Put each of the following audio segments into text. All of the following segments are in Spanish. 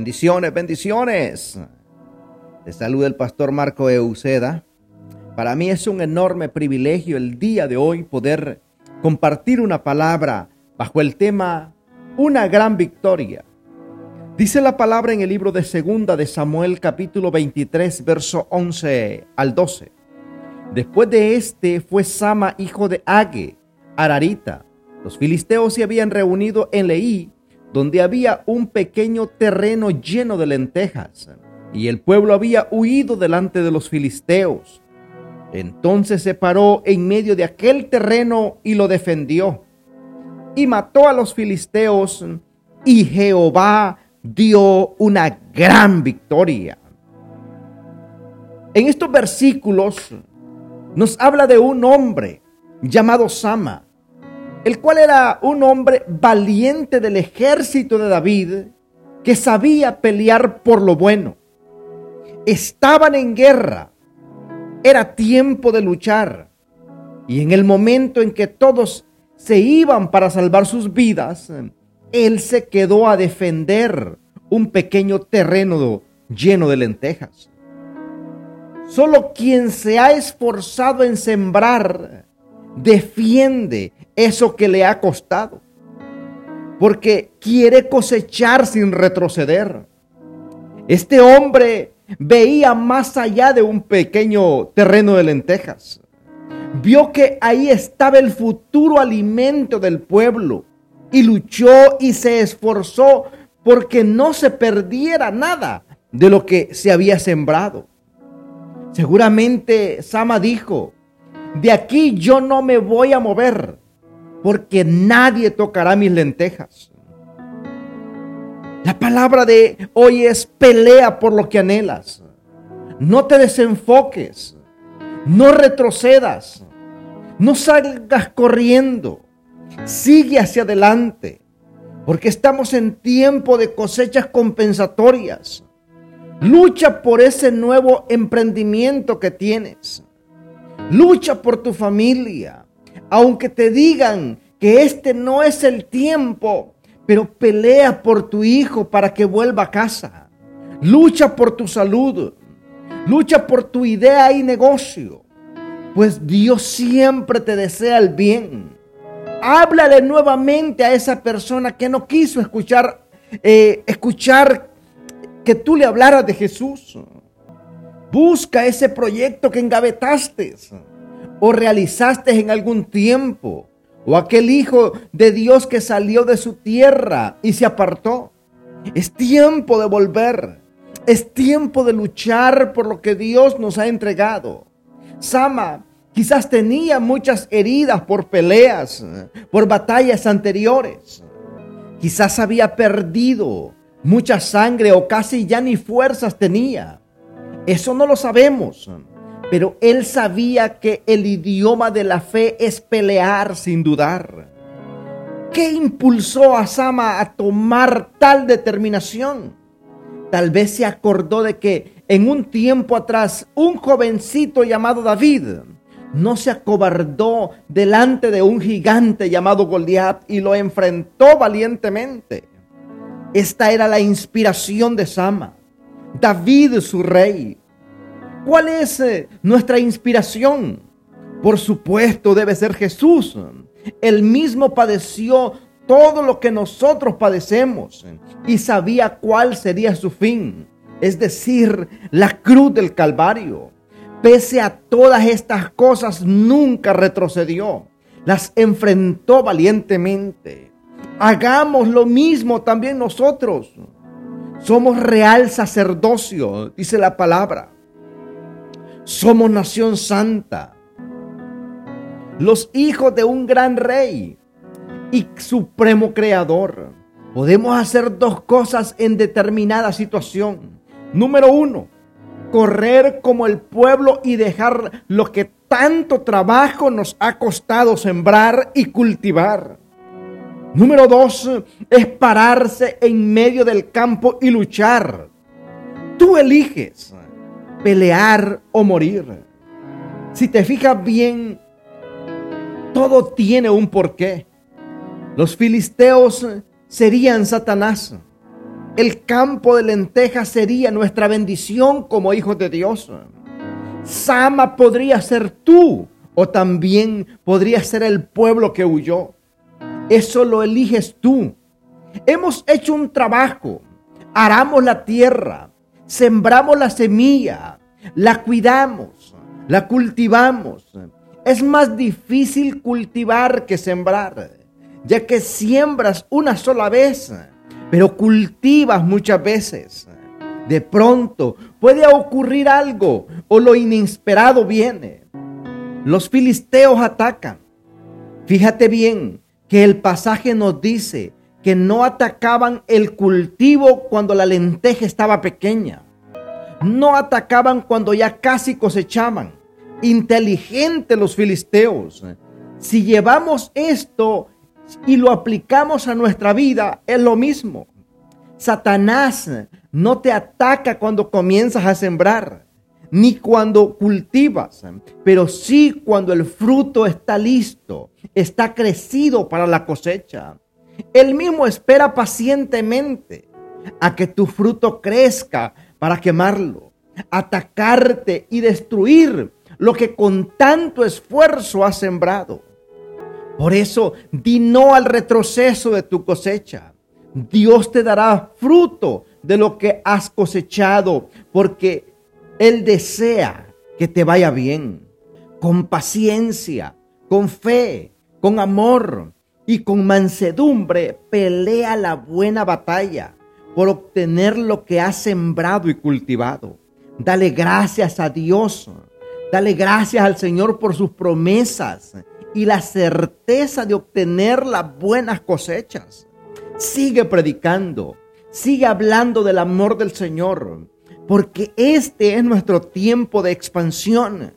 Bendiciones, bendiciones. Te saluda el pastor Marco Euceda. Para mí es un enorme privilegio el día de hoy poder compartir una palabra bajo el tema Una gran victoria. Dice la palabra en el libro de Segunda de Samuel capítulo 23 verso 11 al 12. Después de este fue Sama hijo de Age, Ararita. Los filisteos se habían reunido en Leí donde había un pequeño terreno lleno de lentejas, y el pueblo había huido delante de los filisteos. Entonces se paró en medio de aquel terreno y lo defendió, y mató a los filisteos, y Jehová dio una gran victoria. En estos versículos nos habla de un hombre llamado Sama, el cual era un hombre valiente del ejército de David, que sabía pelear por lo bueno. Estaban en guerra, era tiempo de luchar, y en el momento en que todos se iban para salvar sus vidas, él se quedó a defender un pequeño terreno lleno de lentejas. Solo quien se ha esforzado en sembrar defiende eso que le ha costado. Porque quiere cosechar sin retroceder. Este hombre veía más allá de un pequeño terreno de lentejas. Vio que ahí estaba el futuro alimento del pueblo y luchó y se esforzó porque no se perdiera nada de lo que se había sembrado. Seguramente Sama dijo, de aquí yo no me voy a mover porque nadie tocará mis lentejas. La palabra de hoy es pelea por lo que anhelas. No te desenfoques, no retrocedas, no salgas corriendo, sigue hacia adelante, porque estamos en tiempo de cosechas compensatorias. Lucha por ese nuevo emprendimiento que tienes. Lucha por tu familia aunque te digan que este no es el tiempo, pero pelea por tu hijo para que vuelva a casa. Lucha por tu salud. Lucha por tu idea y negocio. Pues Dios siempre te desea el bien. Háblale nuevamente a esa persona que no quiso escuchar, eh, escuchar que tú le hablaras de Jesús. Busca ese proyecto que engavetaste o realizaste en algún tiempo, o aquel hijo de Dios que salió de su tierra y se apartó. Es tiempo de volver. Es tiempo de luchar por lo que Dios nos ha entregado. Sama quizás tenía muchas heridas por peleas, por batallas anteriores. Quizás había perdido mucha sangre o casi ya ni fuerzas tenía. Eso no lo sabemos. Pero él sabía que el idioma de la fe es pelear sin dudar. ¿Qué impulsó a Sama a tomar tal determinación? Tal vez se acordó de que en un tiempo atrás un jovencito llamado David no se acobardó delante de un gigante llamado Goliat y lo enfrentó valientemente. Esta era la inspiración de Sama. David, su rey, ¿Cuál es eh, nuestra inspiración? Por supuesto, debe ser Jesús. Él mismo padeció todo lo que nosotros padecemos y sabía cuál sería su fin, es decir, la cruz del Calvario. Pese a todas estas cosas, nunca retrocedió, las enfrentó valientemente. Hagamos lo mismo también nosotros. Somos real sacerdocio, dice la palabra. Somos nación santa, los hijos de un gran rey y supremo creador. Podemos hacer dos cosas en determinada situación. Número uno, correr como el pueblo y dejar lo que tanto trabajo nos ha costado sembrar y cultivar. Número dos, es pararse en medio del campo y luchar. Tú eliges pelear o morir. Si te fijas bien, todo tiene un porqué. Los filisteos serían Satanás. el campo de lentejas sería nuestra bendición como hijos de Dios. Sama podría ser tú o también podría ser el pueblo que huyó. Eso lo eliges tú. Hemos hecho un trabajo, aramos la tierra, sembramos la semilla, la cuidamos, la cultivamos. Es más difícil cultivar que sembrar, ya que siembras una sola vez, pero cultivas muchas veces. De pronto puede ocurrir algo o lo inesperado viene. Los filisteos atacan. Fíjate bien que el pasaje nos dice que no atacaban el cultivo cuando la lenteja estaba pequeña. No atacaban cuando ya casi cosechaban. Inteligentes los filisteos. Si llevamos esto y lo aplicamos a nuestra vida, es lo mismo. Satanás no te ataca cuando comienzas a sembrar, ni cuando cultivas, pero sí cuando el fruto está listo, está crecido para la cosecha. Él mismo espera pacientemente a que tu fruto crezca para quemarlo, atacarte y destruir lo que con tanto esfuerzo has sembrado. Por eso, di no al retroceso de tu cosecha. Dios te dará fruto de lo que has cosechado, porque Él desea que te vaya bien, con paciencia, con fe, con amor y con mansedumbre. Pelea la buena batalla por obtener lo que has sembrado y cultivado. Dale gracias a Dios. Dale gracias al Señor por sus promesas y la certeza de obtener las buenas cosechas. Sigue predicando, sigue hablando del amor del Señor, porque este es nuestro tiempo de expansión.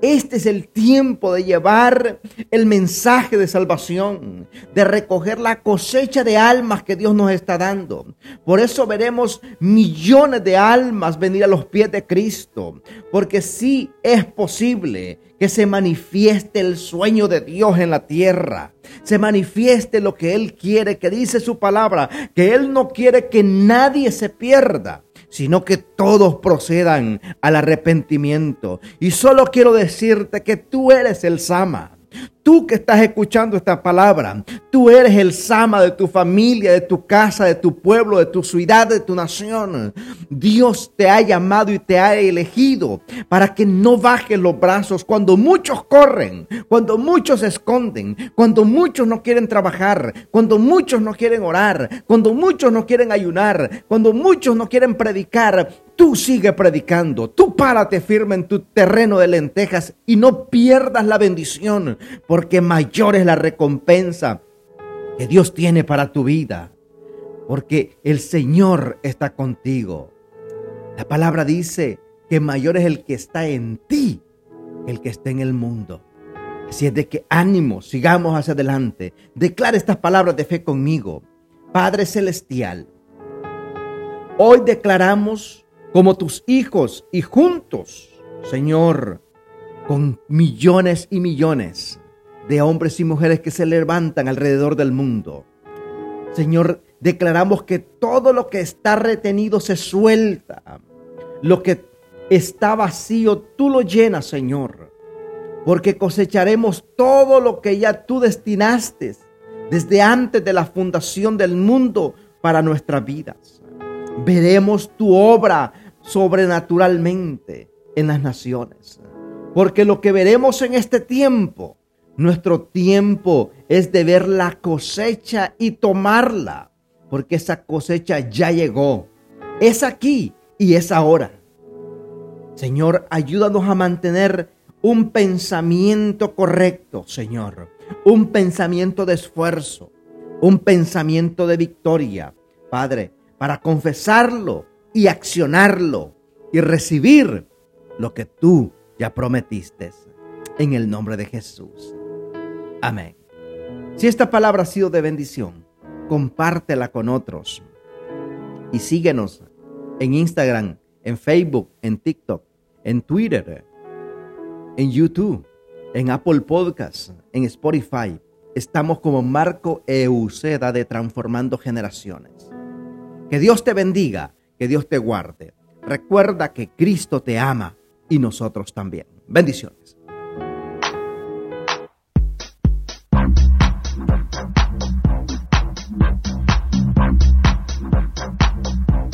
Este es el tiempo de llevar el mensaje de salvación, de recoger la cosecha de almas que Dios nos está dando. Por eso veremos millones de almas venir a los pies de Cristo, porque sí es posible que se manifieste el sueño de Dios en la tierra, se manifieste lo que Él quiere, que dice su palabra, que Él no quiere que nadie se pierda sino que todos procedan al arrepentimiento. Y solo quiero decirte que tú eres el Sama. Tú que estás escuchando esta palabra, tú eres el Sama de tu familia, de tu casa, de tu pueblo, de tu ciudad, de tu nación. Dios te ha llamado y te ha elegido para que no bajes los brazos cuando muchos corren, cuando muchos se esconden, cuando muchos no quieren trabajar, cuando muchos no quieren orar, cuando muchos no quieren ayunar, cuando muchos no quieren predicar. Tú sigue predicando, tú párate firme en tu terreno de lentejas y no pierdas la bendición, porque mayor es la recompensa que Dios tiene para tu vida, porque el Señor está contigo. La palabra dice que mayor es el que está en ti que el que está en el mundo. Así es de que ánimo, sigamos hacia adelante. Declara estas palabras de fe conmigo. Padre Celestial, hoy declaramos como tus hijos y juntos, Señor, con millones y millones de hombres y mujeres que se levantan alrededor del mundo. Señor, declaramos que todo lo que está retenido se suelta. Lo que está vacío, tú lo llenas, Señor. Porque cosecharemos todo lo que ya tú destinaste desde antes de la fundación del mundo para nuestras vidas veremos tu obra sobrenaturalmente en las naciones. Porque lo que veremos en este tiempo, nuestro tiempo es de ver la cosecha y tomarla, porque esa cosecha ya llegó. Es aquí y es ahora. Señor, ayúdanos a mantener un pensamiento correcto, Señor. Un pensamiento de esfuerzo, un pensamiento de victoria. Padre, para confesarlo y accionarlo y recibir lo que tú ya prometiste. En el nombre de Jesús. Amén. Si esta palabra ha sido de bendición, compártela con otros. Y síguenos en Instagram, en Facebook, en TikTok, en Twitter, en YouTube, en Apple Podcasts, en Spotify. Estamos como Marco Euceda de Transformando Generaciones. Que Dios te bendiga, que Dios te guarde. Recuerda que Cristo te ama y nosotros también. Bendiciones.